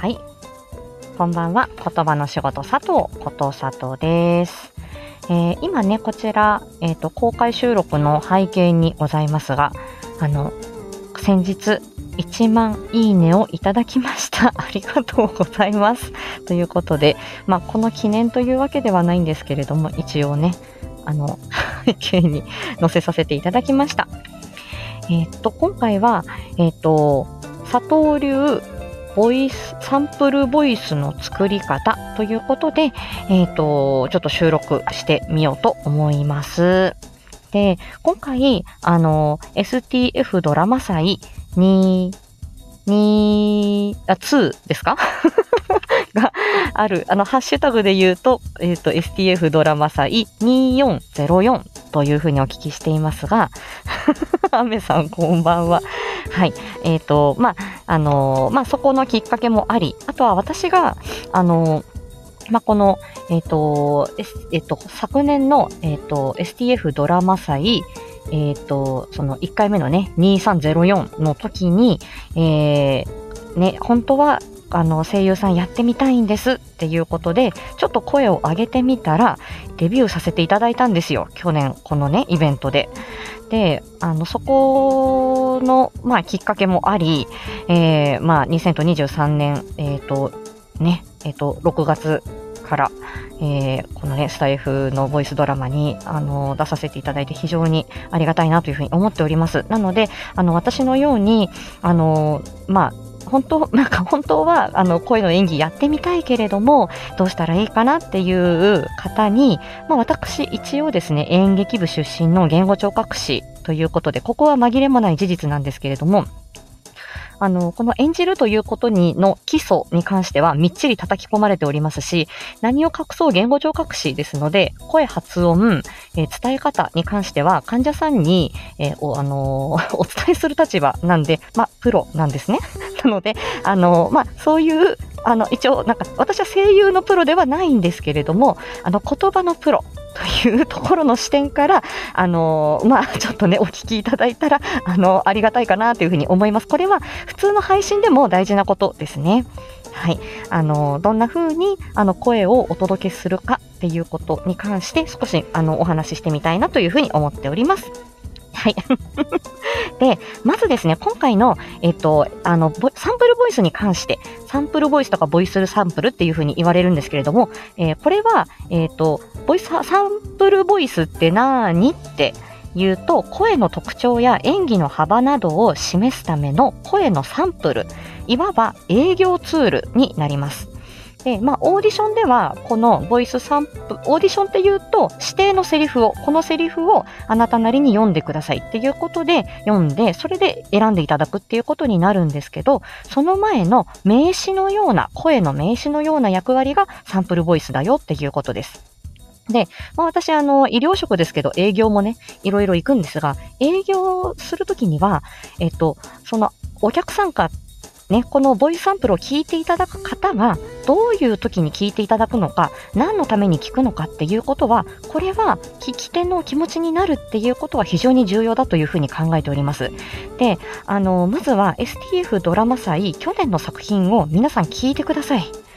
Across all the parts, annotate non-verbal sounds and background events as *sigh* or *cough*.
はい。こんばんは。言葉の仕事佐藤こと佐藤です。えー今ね、こちら、えっ、と、公開収録の背景にございますが、あの、先日、1万いいねをいただきました。*laughs* ありがとうございます。ということで、まあ、この記念というわけではないんですけれども、一応ね、あの、*laughs* 背景に載せさせていただきました。えっ、と、今回は、えっ、と、佐藤流ボイス、サンプルボイスの作り方ということで、えっ、と、ちょっと収録してみようと思います。で、今回、あの、STF ドラマ祭に、に、あ、2ですか？*laughs* がある、あの、ハッシュタグで言うと、えっ、と、STF ドラマ祭2404というふうにお聞きしていますが、*laughs* アメさんこんばんは。はい。えっ、と、まあ、あのまあ、そこのきっかけもあり、あとは私が、あのまあ、この、えっ、と、えっ、と、昨年の、えっ、と、STF ドラマ祭、えっ、と、その1回目のね、2304の時に、えー、ね、本当は、あの、声優さんやってみたいんですっていうことで、ちょっと声を上げてみたら、デビューさせていただいたんですよ。去年、このね、イベントで。で、あの、そこの、まあ、きっかけもあり、えー、まあ、2023年、えっ、と、ね、えっ、と、6月から、えーこのね、スタイフのボイスドラマに、あの、出させていただいて非常にありがたいなというふうに思っております。なので、あの、私のように、あの、まあ、本当、*laughs* なんか本当は、あの、声の演技やってみたいけれども、どうしたらいいかなっていう方に、まあ、私、一応ですね、演劇部出身の言語聴覚士ということで、ここは紛れもない事実なんですけれども、あの、この演じるということにの基礎に関してはみっちり叩き込まれておりますし、何を隠そう言語聴覚士ですので、声発音、えー伝え方に関しては患者さんに、えーお、あのー *laughs* お伝えする立場なんで、まあ、プロなんですね。*laughs* なので、あのまあ、そういう、あの、一応、なんか、私は声優のプロではないんですけれども、あの、言葉のプロというところの視点から、あのーまあ、ちょっとね、お聞きいただいたら、あのありがたいかなというふうに思います。これは、普通の配信でも大事なことですね。はい。あの、どんな風に、あの、声をお届けするかっていうことに関して、少し、あの、お話ししてみたいなというふうに思っております。はい。で、まずですね、今回の、えっと、あの、サンプルボイスに関して、サンプルボイスとかボイスサンプルっていうふうに言われるんですけれども、えーこれは、えっと、ボイス、サンプルボイスって何って言うと、声の特徴や演技の幅などを示すための声のサンプル、いわば営業ツールになります。で、まあ、オーディションでは、このボイスサンプル、オーディションって言うと、指定のセリフを、このセリフをあなたなりに読んでくださいっていうことで読んで、それで選んでいただくっていうことになるんですけど、その前の名詞のような、声の名詞のような役割がサンプルボイスだよっていうことです。で、まあ、私、あの、医療職ですけど、営業もね、いろいろ行くんですが、営業するときには、えっと、その、お客さんか、ね、このボイスサンプルを聞いていただく方が、どういう時に聞いていただくのか、何のために聞くのかっていうことは、これは聞き手の気持ちになるっていうことは非常に重要だというふうに考えております。で、あの、まずは STF ドラマ祭、去年の作品を皆さん聞いてください。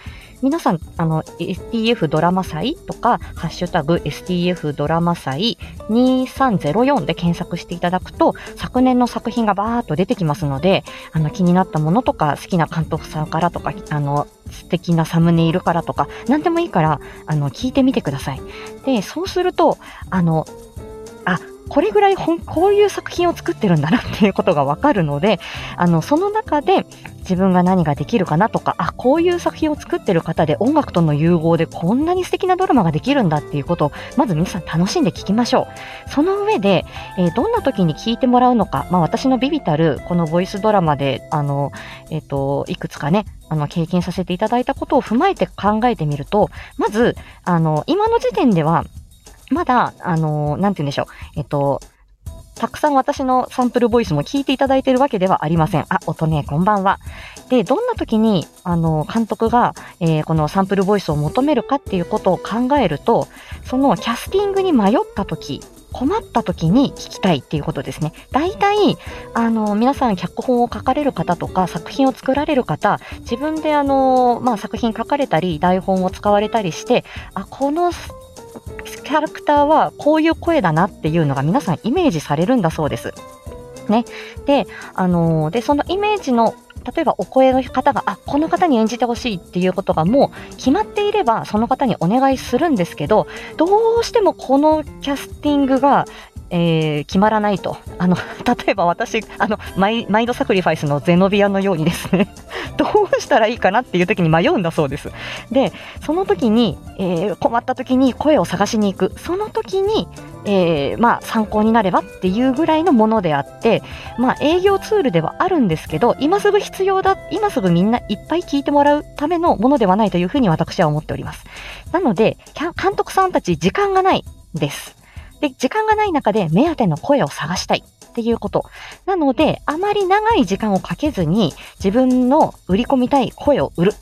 皆さん、あの、STF ドラマ祭とか、ハッシュタグ STF ドラマ祭2304で検索していただくと、昨年の作品がバーっと出てきますので、あの、気になったものとか、好きな監督さんからとか、あの、素敵なサムネイルからとか、何でもいいから、あの、聞いてみてください。で、そうすると、あの、あ、これぐらい、こういう作品を作ってるんだなっていうことがわかるので、あの、その中で自分が何ができるかなとか、あ、こういう作品を作ってる方で音楽との融合でこんなに素敵なドラマができるんだっていうことを、まず皆さん楽しんで聞きましょう。その上で、えーどんな時に聞いてもらうのか、まあ私のビビたるこのボイスドラマで、あの、えっ、と、いくつかね、あの、経験させていただいたことを踏まえて考えてみると、まず、あの、今の時点では、まだ、あの、なんて言うんでしょう。えっと、たくさん私のサンプルボイスも聞いていただいているわけではありません。あ、音ね、こんばんは。で、どんな時に、あの、監督が、えーこのサンプルボイスを求めるかっていうことを考えると、そのキャスティングに迷った時困った時に聞きたいっていうことですね。大体、あの、皆さん脚本を書かれる方とか、作品を作られる方、自分であの、まあ、作品書かれたり、台本を使われたりして、あ、このキャラクターはこういう声だなっていうのが皆さんイメージされるんだそうです。ね。で、あのー、で、そのイメージの例えばお声の方が、あ、この方に演じてほしいっていうことがもう決まっていれば、その方にお願いするんですけど、どうしてもこのキャスティングが、えー、決まらないと。あの、*laughs* 例えば私、あの、マイマイドサクリファイスのゼノビアのようにですね *laughs* どうしたらいいかなっていう時に迷うんだそうです。で、その時に、えー、困った時に声を探しに行く。その時に、えー、まあ、参考になればっていうぐらいのものであって、まあ、営業ツールではあるんですけど、今すぐ必要だ、今すぐみんないっぱい聞いてもらうためのものではないというふうに私は思っております。なので、監督さんたち時間がないです。で、時間がない中で目当ての声を探したい。っていうこと。なので、あまり長い時間をかけずに自分の売り込みたい声を売る。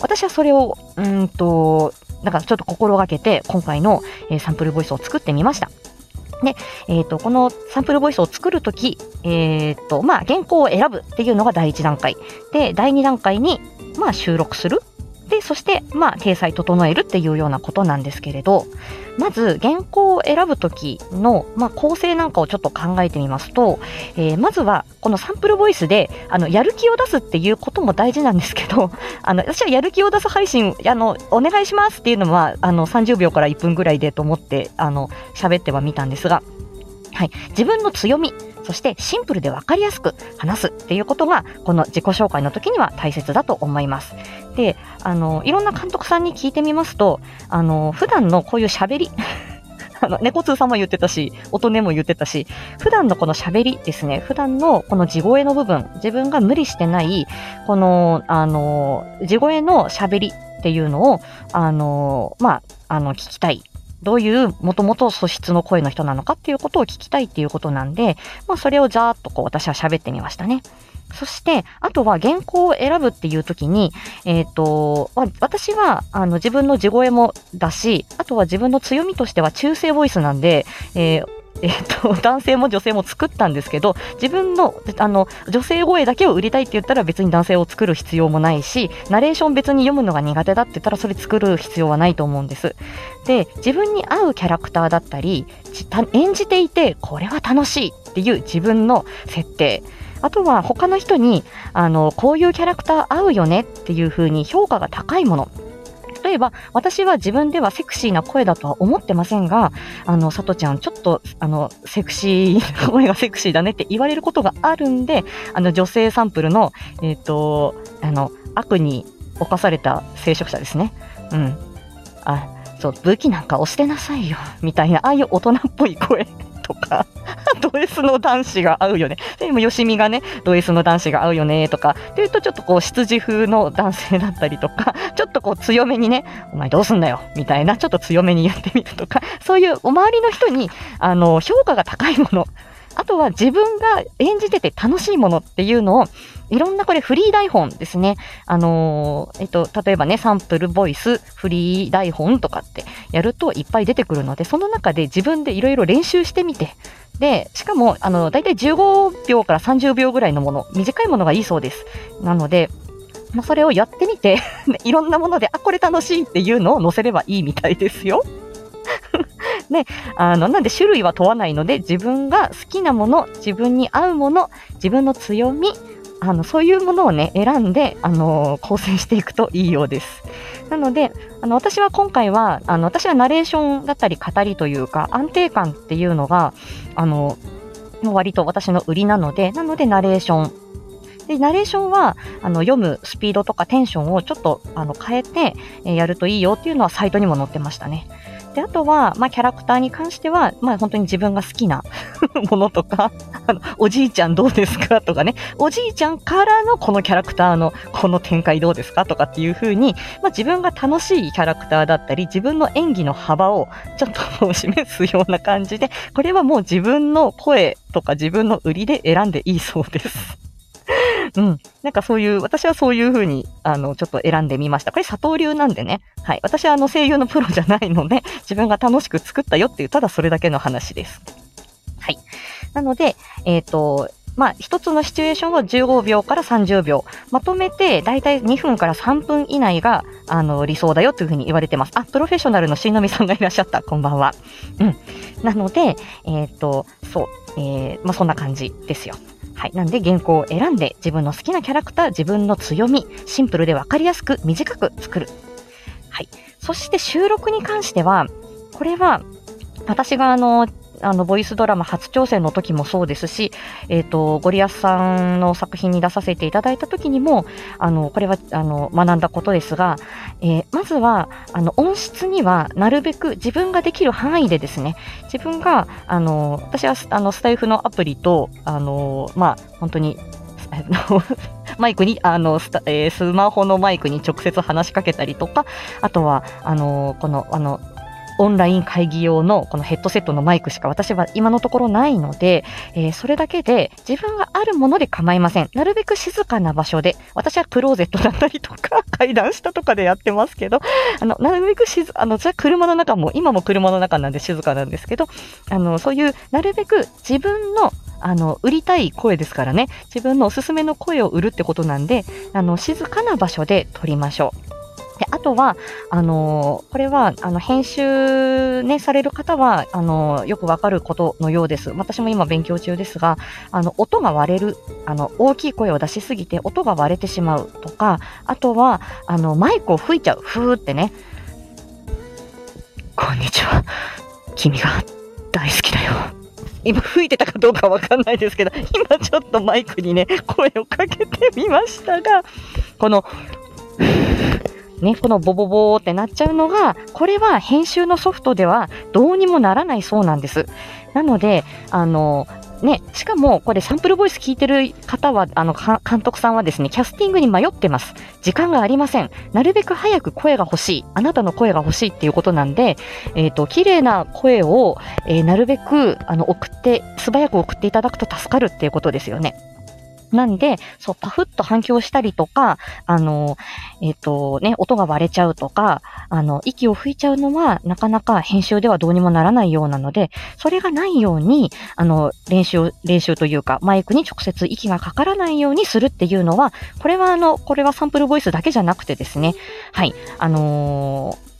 私はそれを、うんと、なんかちょっと心がけて、今回の、え、サンプルボイスを作ってみました。で、えっ、ー、と、このサンプルボイスを作るとき、えっ、ー、と、まあ、原稿を選ぶっていうのが第一段階。で、第二段階に、まあ、収録するで、そして、まあ、掲載整えるっていうようなことなんですけれど、まず、原稿を選ぶときの、まあ、構成なんかをちょっと考えてみますと、えー、まずは、このサンプルボイスで、あの、やる気を出すっていうことも大事なんですけど、*laughs* あの、私はやる気を出す配信、あの、お願いしますっていうのは、あの、30秒から1分ぐらいでと思って、あの、喋ってはみたんですが、はい。自分の強み、そしてシンプルでわかりやすく話すっていうことが、この自己紹介の時には大切だと思います。で、あの、いろんな監督さんに聞いてみますと、あの、普段のこういう喋り、*laughs* あの、猫通さんも言ってたし、音音も言ってたし、普段のこの喋りですね、普段のこの地声の部分、自分が無理してない、この、あの、地声の喋りっていうのを、あの、まあ、あの、聞きたいどういうもともと素質の声の人なのかっていうことを聞きたいっていうことなんで、まあそれをざーっとこう私は喋ってみましたね。そして、あとは原稿を選ぶっていう時に、えっ、ー、と、私は、あの、自分の地声もだし、あとは自分の強みとしては中性ボイスなんで、えーえっ、と、*laughs* 男性も女性も作ったんですけど、自分の、あの、女性声だけを売りたいって言ったら別に男性を作る必要もないし、ナレーション別に読むのが苦手だって言ったらそれ作る必要はないと思うんです。で、自分に合うキャラクターだったり、演じていて、これは楽しいっていう自分の設定。あとは他の人に、あの、こういうキャラクター合うよねっていう風に評価が高いもの。例えば、私は自分ではセクシーな声だとは思ってませんが、あの、さとちゃん、ちょっと、あの、セクシー、*laughs* 声がセクシーだねって言われることがあるんで、あの、女性サンプルの、えっ、ー、と、あの、悪に侵された聖職者ですね。うん。あ、そう、武器なんか押してなさいよ、みたいな、ああいう大人っぽい声とか、ド S の男子が合うよね。でも、よしみがね、ド S の男子が合うよね、とか、っていうと、ちょっとこう、執事風の男性だったりとか、*laughs* ちょっとこう、強めにね、お前どうすんだよ、みたいな、ちょっと強めに言ってみるとか、そういうお周りの人に、あの、評価が高いもの、あとは自分が演じてて楽しいものっていうのを、いろんなこれフリー台本ですね。あのー、えっと、例えばね、サンプルボイス、フリー台本とかってやるといっぱい出てくるので、その中で自分でいろいろ練習してみて、で、しかも、あの、だいたい15秒から30秒ぐらいのもの、短いものがいいそうです。なので、まあ、それをやってみて *laughs* いろんなもので、あ、これ楽しいっていうのを載せればいいみたいですよ。*laughs* ね、あの、なんで種類は問わないので、自分が好きなもの、自分に合うもの、自分の強み、あの、そういうものをね、選んで、あの、構成していくといいようです。なので、あの、私は今回は、あの、私はナレーションだったり語りというか、安定感っていうのが、あの、割と私の売りなので、なのでナレーションで、ナレーションは、あの、読むスピードとかテンションをちょっと、あの、変えて、え、やるといいよっていうのはサイトにも載ってましたね。で、あとは、まあ、キャラクターに関しては、まあ、本当に自分が好きな *laughs* ものとか、あの、おじいちゃんどうですかとかね、おじいちゃんからのこのキャラクターのこの展開どうですかとかっていう風に、まあ、自分が楽しいキャラクターだったり、自分の演技の幅をちょっと示すような感じで、これはもう自分の声とか自分の売りで選んでいいそうです。うん。なんかそういう、私はそういう風に、あの、ちょっと選んでみました。これ佐藤流なんでね。はい。私はあの声優のプロじゃないので、*laughs* 自分が楽しく作ったよっていう、ただそれだけの話です。はいなので、えっ、と、まあ、一つのシチュエーションを15秒から30秒。まとめて、だいたい2分から3分以内が、あの、理想だよというふうに言われてます。あ、プロフェッショナルのしのみさんがいらっしゃった。こんばんは。うん。なので、えっ、ー、と、そう、えー、まあ、そんな感じですよ。はい。なんで、原稿を選んで、自分の好きなキャラクター、自分の強み、シンプルでわかりやすく、短く作る。はい。そして、収録に関しては、これは、私があの、あの、ボイスドラマ初挑戦の時もそうですし、えっ、ー、と、ゴリアスさんの作品に出させていただいた時にも、あの、これは、あの、学んだことですが、えー、まずは、あの、音質にはなるべく自分ができる範囲でですね、自分が、あの、私は、あの、スタイフのアプリと、あの、まあ、本当に、*laughs* マイクに、あのスタ、えー、スマホのマイクに直接話しかけたりとか、あとは、あの、この、あの、オンライン会議用のこのヘッドセットのマイクしか私は今のところないので、えー、それだけで自分があるもので構いません。なるべく静かな場所で、私はクローゼットだったりとか、階段下とかでやってますけど、あの、なるべく静、あの、じゃ車の中も、今も車の中なんで静かなんですけど、あの、そういう、なるべく自分のあの、売りたい声ですからね。自分のおすすめの声を売るってことなんで、あの、静かな場所で撮りましょう。であとは、あのこれは、あの、編集ね、される方は、あのよくわかることのようです。私も今勉強中ですが、あの、音が割れる、あの、大きい声を出しすぎて音が割れてしまうとか、あとは、あの、マイクを吹いちゃう。ふーってね。こんにちは。君が大好きだよ。今吹いてたかどうかわかんないですけど、今ちょっとマイクにね、声をかけてみましたが、この、ね、このボボボーってなっちゃうのが、これは編集のソフトではどうにもならないそうなんです。なので、あの、ね、しかもこれサンプルボイス聞いてる方は、あの、監督さんはですね、キャスティングに迷ってます。時間がありません。なるべく早く声が欲しい。あなたの声が欲しいっていうことなんで、えっ、ー、と、綺麗な声を、えー、なるべく、あの、送って、素早く送っていただくと助かるっていうことですよね。なんで、そう、パフッと反響したりとか、あの、えっ、ー、とね、音が割れちゃうとか、あの、息を吹いちゃうのは、なかなか編集ではどうにもならないようなので、それがないように、あの、練習、練習というか、マイクに直接息がかからないようにするっていうのは、これはあの、これはサンプルボイスだけじゃなくてですね、はい、あのー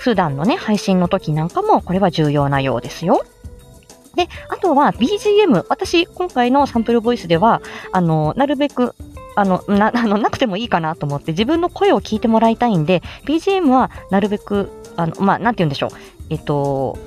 普段のね、配信の時なんかも、これは重要なようですよ。で、あとは BGM。私、今回のサンプルボイスでは、あの、なるべく、あの、な、*laughs* あの、なくてもいいかなと思って、自分の声を聞いてもらいたいんで、BGM はなるべく、あの、まあ、なんて言うんでしょう。えっと、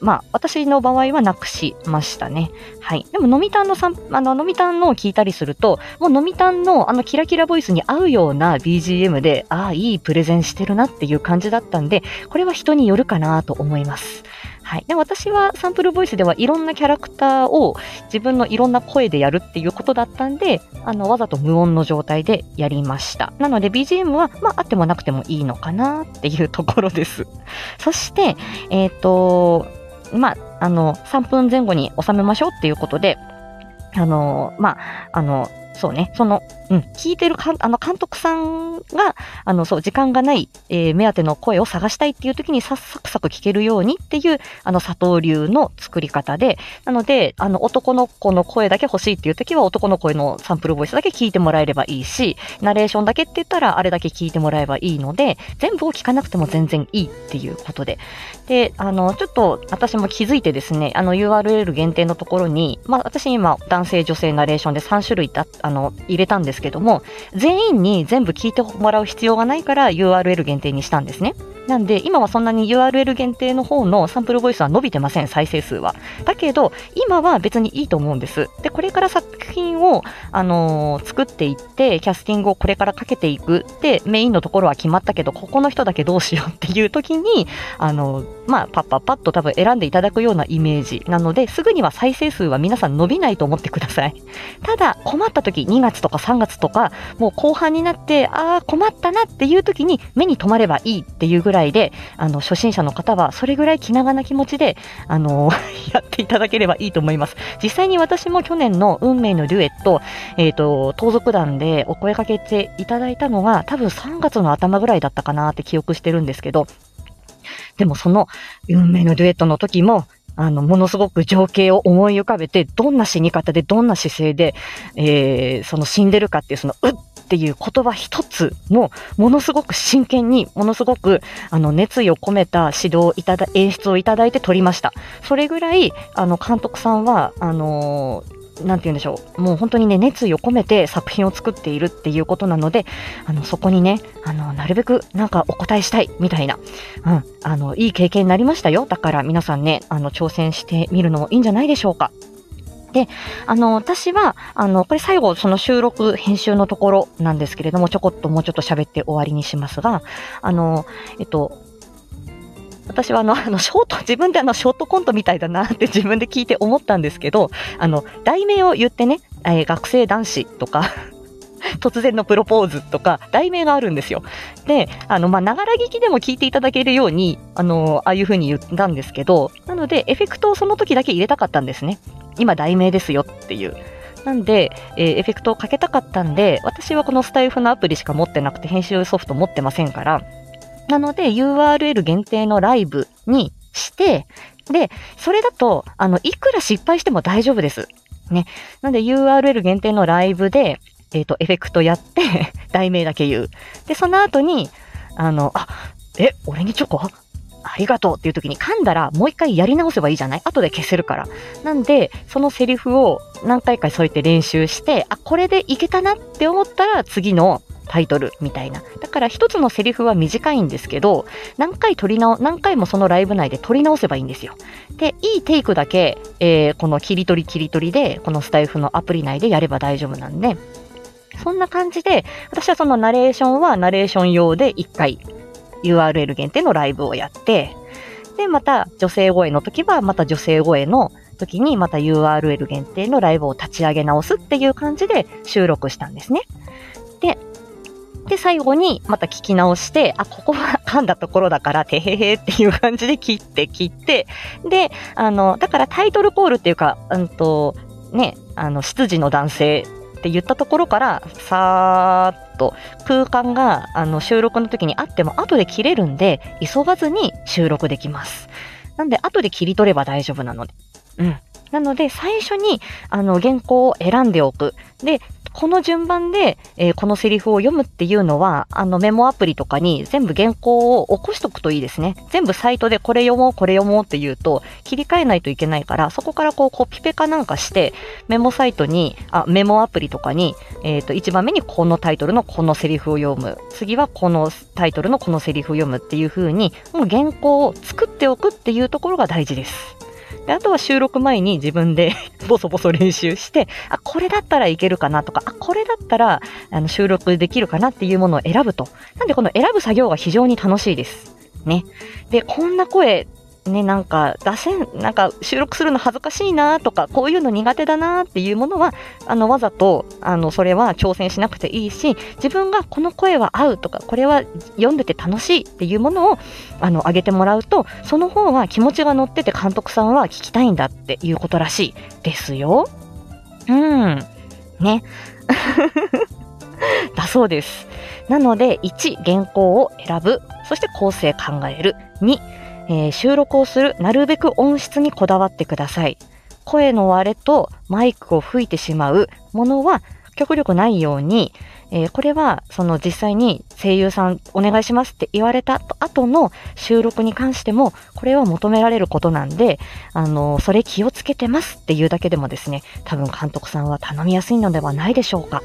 まあ、私の場合はなくしましたね。はい。でも、飲みたんのさん、あの、飲みたんのを聞いたりすると、もう飲みたんのあのキラキラボイスに合うような BGM で、ああ、いいプレゼンしてるなっていう感じだったんで、これは人によるかなと思います。はい。で、私はサンプルボイスではいろんなキャラクターを自分のいろんな声でやるっていうことだったんで、あの、わざと無音の状態でやりました。なので BGM は、まあ、あってもなくてもいいのかなっていうところです。*laughs* そして、えっ、ー、と、まあ、あの、3分前後に収めましょうっていうことで、あの、まあ、あの、そうね、その、うん、聞いてるかんあの監督さんが、あの、そう、時間がない、えー、目当ての声を探したいっていう時にさっさくさく聞けるようにっていう、あの、佐藤流の作り方で、なので、あの、男の子の声だけ欲しいっていう時は男の声のサンプルボイスだけ聞いてもらえればいいし、ナレーションだけって言ったらあれだけ聞いてもらえばいいので、全部を聞かなくても全然いいっていうことで。で、あの、ちょっと私も気づいてですね、あの URL 限定のところに、まあ私今男性女性ナレーションで3種類だ、あの、入れたんですけども、全員に全部聞いてもらう必要がないから URL 限定にしたんですね。なんで、今はそんなに URL 限定の方のサンプルボイスは伸びてません、再生数は。だけど、今は別にいいと思うんです。で、これから作品を、あのー、作っていって、キャスティングをこれからかけていく。で、メインのところは決まったけど、ここの人だけどうしようっていう時に、あのー、まあ、パッパッパッと多分選んでいただくようなイメージなので、すぐには再生数は皆さん伸びないと思ってください。*laughs* ただ、困った時、2月とか3月とか、もう後半になって、ああ、困ったなっていう時に目に留まればいいっていうぐらいで、あの、初心者の方はそれぐらい気長な気持ちで、あの、*laughs* やっていただければいいと思います。実際に私も去年の運命のデュエット、えっ、ー、と、盗賊団でお声かけていただいたのが多分3月の頭ぐらいだったかなって記憶してるんですけど、でもその運命のデュエットの時も、あの、ものすごく情景を思い浮かべて、どんな死に方で、どんな姿勢で、えー、その死んでるかっていう、その、うっっていう言葉一つも、ものすごく真剣に、ものすごく、あの、熱意を込めた指導いただ、演出をいただいて撮りました。それぐらい、あの、監督さんは、あのーなんて言うんでしょう。もう本当にね、熱意を込めて作品を作っているっていうことなので、あの、そこにね、あの、なるべくなんかお答えしたい、みたいな、うん、あの、いい経験になりましたよ。だから皆さんね、あの、挑戦してみるのもいいんじゃないでしょうか。で、あの、私は、あの、これ最後、その収録、編集のところなんですけれども、ちょこっともうちょっと喋って終わりにしますが、あの、えっと、私はあの、あの、ショート、自分であの、ショートコントみたいだなって *laughs* 自分で聞いて思ったんですけど、あの、題名を言ってね、えー、学生男子とか *laughs* 突然のプロポーズとか、題名があるんですよ。で、あの、ま、ながら聞きでも聞いていただけるように、あの、ああいう風に言ったんですけど、なので、エフェクトをその時だけ入れたかったんですね。今、題名ですよっていう。なんで、えー、エフェクトをかけたかったんで、私はこのスタイフのアプリしか持ってなくて、編集ソフト持ってませんから、なので、URL 限定のライブにして、で、それだと、あの、いくら失敗しても大丈夫です。ね。なんで URL 限定のライブで、えっ、ー、と、エフェクトやって *laughs* 題名だけ言う。で、その後に、あの、あ、え、俺にチョコ？ありがとうっていう時に噛んだらもう一回やり直せばいいじゃない？後で消せるから。なんで、そのセリフを何回かそうやって練習して、あ、これでいけたなって思ったら次のタイトルみたいな。だから一つのセリフは短いんですけど、何回撮り直、何回もそのライブ内で撮り直せばいいんですよ。で、いいテイクだけ、えー、この切り取り切り取りで、このスタイフのアプリ内でやれば大丈夫なんで、そんな感じで、私はそのナレーションはナレーション用で1回 URL 限定のライブをやって、で、また女性声の時はまた女性声の時にまた URL 限定のライブを立ち上げ直すっていう感じで収録したんですね。で、で、最後にまた聞き直して、あ、ここは *laughs* 噛んだところだから、てへへっていう感じで切って切って、で、あの、だからタイトルコールっていうか、うんと、ね、あの、執事の男性って言ったところから、さーっと空間があの収録の時にあっても後で切れるんで、急がずに収録できます。なんで、後で切り取れば大丈夫なので。うん。なので、最初に、あの、原稿を選んでおく。で、この順番で、えー、このセリフを読むっていうのは、あのメモアプリとかに全部原稿を起こしとくといいですね。全部サイトでこれ読もう、これ読もうって言うと、切り替えないといけないから、そこからこうコピペかなんかして、メモサイトに、あ、メモアプリとかに、えっ、ー、と、1番目にこのタイトルのこのセリフを読む。次はこのタイトルのこのセリフを読むっていう風に、もう原稿を作っておくっていうところが大事です。で、あとは収録前に自分で *laughs* ボソボソ練習して、あ、これだったらいけるかなとか、あ、これだったらあの収録できるかなっていうものを選ぶと。なんでこの選ぶ作業が非常に楽しいです。ね。で、こんな声ね、なんか出せん、なんか収録するの恥ずかしいなとか、こういうの苦手だなっていうものは、あの、わざと、あの、それは挑戦しなくていいし、自分がこの声は合うとか、これは読んでて楽しいっていうものを、あの、上げてもらうと、その方が気持ちが乗ってて監督さんは聞きたいんだっていうことらしいですよ。うん。ね。*laughs* だそうです。なので、1、原稿を選ぶ。そして構成考える。2、えー、収録をするなるべく音質にこだわってください。声の割れとマイクを吹いてしまうものは極力ないように、えー、これはその実際に声優さんお願いしますって言われた後の収録に関しても、これは求められることなんで、あの、それ気をつけてますっていうだけでもですね、多分監督さんは頼みやすいのではないでしょうか。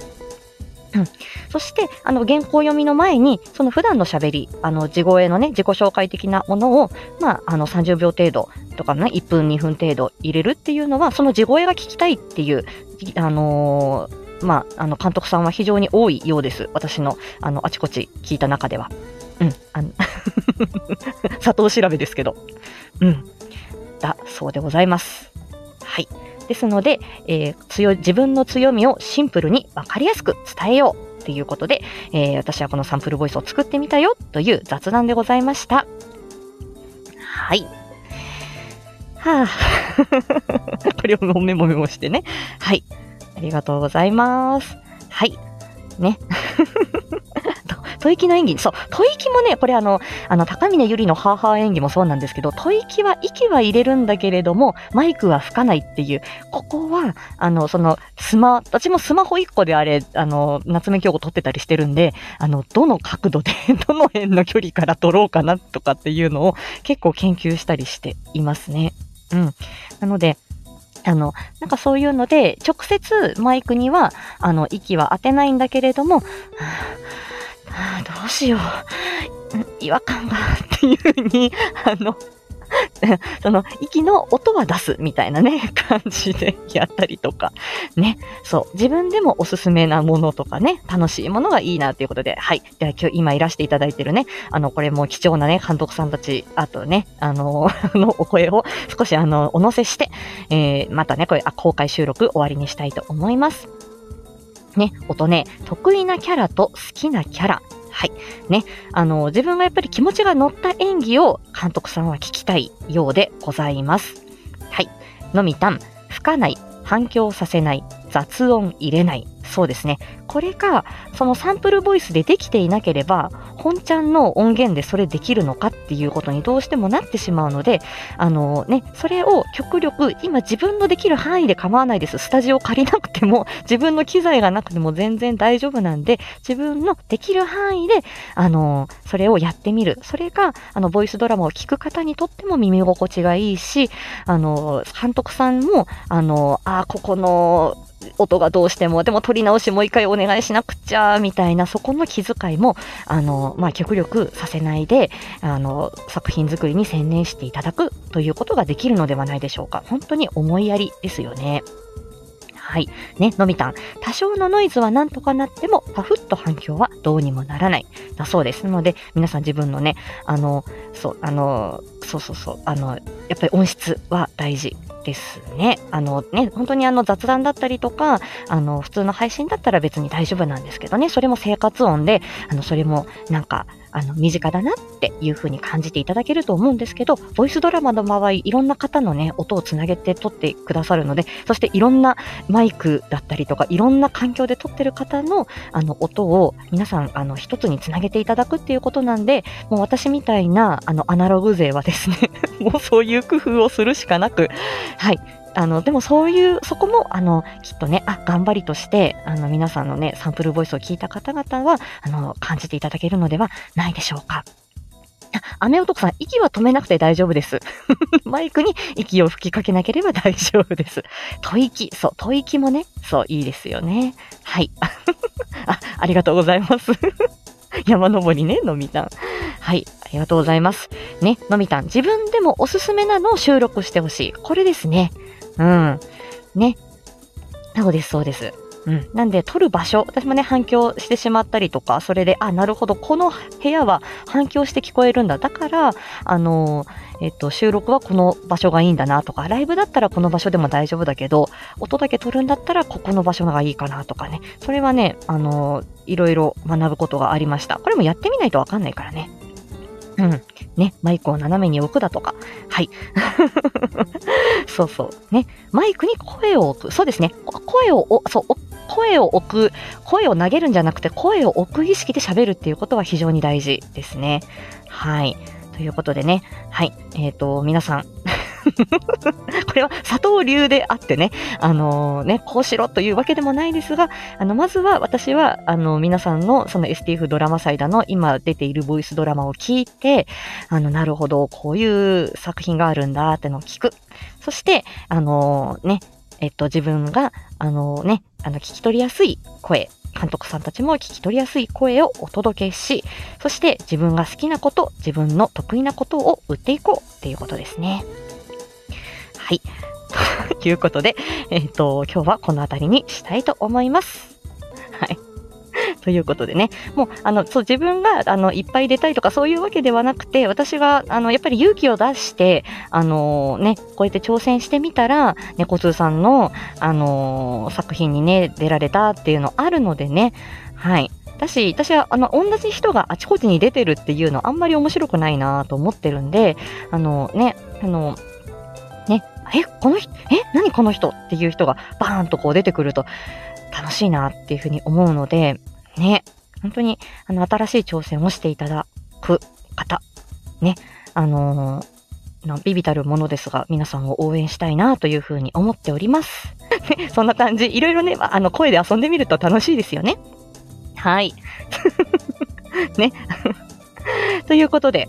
うん、そして、あの、原稿読みの前に、その普段の喋り、あの、地声のね、自己紹介的なものを、まあ、あの、30秒程度とかね、1分、2分程度入れるっていうのは、その地声が聞きたいっていう、あのー、まあ、あの、監督さんは非常に多いようです。私の、あの、あちこち聞いた中では。うん、あの *laughs* 佐藤調べですけど。うん。だ、そうでございます。はい。ですので、えー、強自分の強みをシンプルに分かりやすく伝えようということで、えー、私はこのサンプルボイスを作ってみたよという雑談でございました。はい。はあ。*laughs* これをメモメモしてね。はい。ありがとうございます。はい。ね。吐息の演技、そう、吐息もね、これあの、あの、高峰ゆりのハーハー演技もそうなんですけど、吐息は息は入れるんだけれども、マイクは吹かないっていう、ここは、あの、その、スマ、私もスマホ1個であれ、あの、夏目京子撮ってたりしてるんで、あの、どの角度でどの辺の距離から撮ろうかなとかっていうのを結構研究したりしていますね。うん。なので、あの、なんかそういうので、直接マイクには、あの、息は当てないんだけれども、はあ、どうしよう。違和感が、っていうふうに、*laughs* あの、*laughs* その、息の音は出すみたいなね、*laughs* 感じでやったりとか、ね。そう。自分でもおすすめなものとかね、楽しいものがいいなということで、はい。では今日今いらしていただいてるね、あの、これも貴重なね、監督さんたち、あとね、あの、のお声を少しあの、お乗せして、えー、またね、これ、あ、公開収録終わりにしたいと思います。ね、音ね、得意なキャラと好きなキャラ、はい。ね。あの、自分がやっぱり気持ちが乗った演技を監督さんは聞きたいようでございます。はい。のみたん、吹かない、反響させない、雑音入れない。そうですね。これが、そのサンプルボイスでできていなければ、本ちゃんの音源でそれできるのかっていうことにどうしてもなってしまうので、あのね、それを極力、今自分のできる範囲で構わないです。スタジオ借りなくても、*laughs* 自分の機材がなくても全然大丈夫なんで、自分のできる範囲で、あの、それをやってみる。それが、あの、ボイスドラマを聞く方にとっても耳心地がいいし、あの、監督さんも、あの、あ、ここの、音がどうしても、でも撮り直しもう一回お願いしなくちゃ、みたいな、そこの気遣いも、あの、まあ、極力させないで、あの、作品作りに専念していただくということができるのではないでしょうか。本当に思いやりですよね。はい。ね、のびたん。多少のノイズはなんとかなっても、パフッと反響はどうにもならない。だそうです。なので、皆さん自分のね、あの、そう、あの、そうそうそう、あの、やっぱり音質は大事ですね。あのね、本当にあの雑談だったりとか、あの普通の配信だったら別に大丈夫なんですけどね、それも生活音で、あのそれもなんか、あの、身近だなっていう風に感じていただけると思うんですけど、ボイスドラマの場合、いろんな方のね、音をつなげて撮ってくださるので、そしていろんなマイクだったりとか、いろんな環境で撮ってる方の、あの、音を皆さん、あの、一つにつなげていただくっていうことなんで、もう私みたいな、あの、アナログ勢はですね *laughs* もうそういう工夫をするしかなく、はい。あの、でもそういう、そこも、あの、きっとね、あ、頑張りとして、あの、皆さんのね、サンプルボイスを聞いた方々は、あの、感じていただけるのではないでしょうか。雨男さん、息は止めなくて大丈夫です。*laughs* マイクに息を吹きかけなければ大丈夫です。吐息、そう、吐息もね、そう、いいですよね。はい。*laughs* あ、ありがとうございます。*laughs* 山登りね、のみたん。はい、ありがとうございます。ね、のみたん、自分でもおすすめなのを収録してほしい。これですね。うん。ね。そうです、そうです。うん。なんで、撮る場所、私もね、反響してしまったりとか、それで、あ、なるほど、この部屋は反響して聞こえるんだ。だから、あのえっと、収録はこの場所がいいんだなとか、ライブだったらこの場所でも大丈夫だけど、音だけ撮るんだったらここの場所がいいかなとかね。それはね、あのいろいろ学ぶことがありました。これもやってみないとわかんないからね。うん。ね、マイクを斜めに置くだとか。はい。*laughs* そうそう。ね、マイクに声を置く。そうですね。声を、そう、声を置く、声を投げるんじゃなくて、声を置く意識で喋るっていうことは非常に大事ですね。はい。ということでね、はい。えっ、ー、と、皆さん、*laughs* これは佐藤流であってね、あのー、ね、こうしろというわけでもないですが、あの、まずは私は、あの、皆さんのその STF ドラマサイダーの今出ているボイスドラマを聞いて、あの、なるほど、こういう作品があるんだってのを聞く。そして、あのー、ね、えっと、自分が、あのね、あの、聞き取りやすい声、監督さんたちも聞き取りやすい声をお届けし、そして自分が好きなこと、自分の得意なことを売っていこうっていうことですね。はい。*laughs* ということで、えっ、ー、と、今日はこの辺りにしたいと思います。はい。*laughs* ということでね、もう、あの、そう、自分が、あの、いっぱい出たいとかそういうわけではなくて、私が、あの、やっぱり勇気を出して、あのね、こうやって挑戦してみたら、猫通さんの、あの作品にね、出られたっていうのあるのでね、はい。だし、私は、あの、同じ人があちこちに出てるっていうのあんまり面白くないなと思ってるんで、あの、ね、あの、ね、え、この人、え、何この人っていう人がバーンとこう出てくると楽しいなっていうふうに思うので、ね、本当に、あの、新しい挑戦をしていただく方、ね、あのーのビビたるものですが、皆さんを応援したいなというふうに思っております。*laughs* そんな感じ。いろいろね、あの、声で遊んでみると楽しいですよね。はい。*laughs* ね。*laughs* ということで、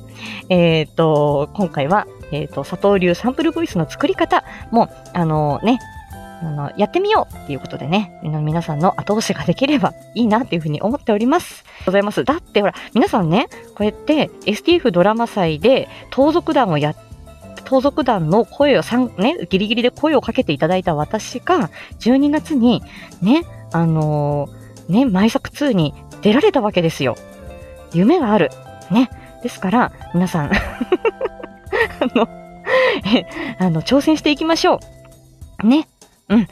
えっ、ー、と、今回は、えっ、ー、と、佐藤流サンプルボイスの作り方も、あのね、あの、やってみようっていうことでね、皆さんの後押しができればいいなっていうふうに思っております。ございます。だってほら、皆さんね、こうやって STF ドラマ祭で盗賊団をやっ盗賊団の声をね、ギリギリで声をかけていただいた私が、12月に、ね、あのー、ね、毎作2に出られたわけですよ。夢がある。ね。ですから、皆さんあの、*laughs* あの、挑戦していきましょう。ね。うん。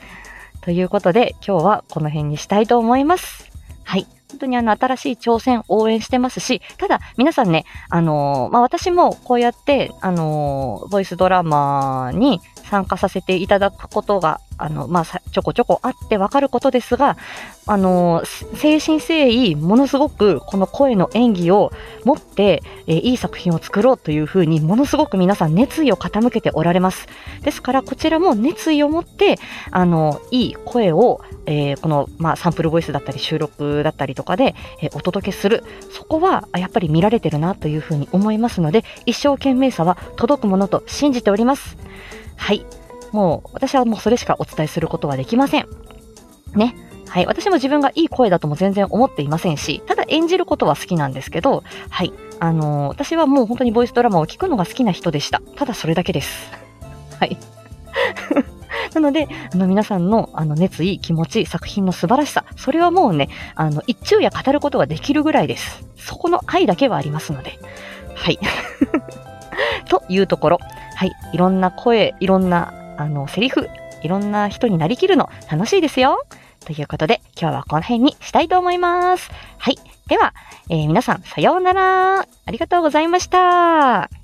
ということで、今日はこの辺にしたいと思います。はい。本当にあの、新しい挑戦応援してますし、ただ、皆さんね、あのー、まあ、私もこうやって、あのー、ボイスドラマに参加させていただくことがあの、まあ、ちょこちょこあってわかることですが、あの、精神誠意、ものすごくこの声の演技を持って、えー、いい作品を作ろうというふうに、ものすごく皆さん熱意を傾けておられます。ですから、こちらも熱意を持って、あの、いい声を、えー、この、まあ、サンプルボイスだったり収録だったりとかで、えー、お届けする。そこは、やっぱり見られてるなというふうに思いますので、一生懸命さは届くものと信じております。はい。もう私はもうそれしかお伝えすることはできません。ね。はい。私も自分がいい声だとも全然思っていませんし、ただ演じることは好きなんですけど、はい。あのー、私はもう本当にボイスドラマを聞くのが好きな人でした。ただそれだけです。はい。*laughs* なので、あの皆さんのあの熱意、気持ち、作品の素晴らしさ、それはもうね、あの、一昼夜語ることができるぐらいです。そこの愛だけはありますので。はい。*laughs* というところ。はい。いろんな声、いろんなあの、セリフ、いろんな人になりきるの楽しいですよ。ということで、今日はこの辺にしたいと思います。はい。では、えー、皆さん、さようなら。ありがとうございました。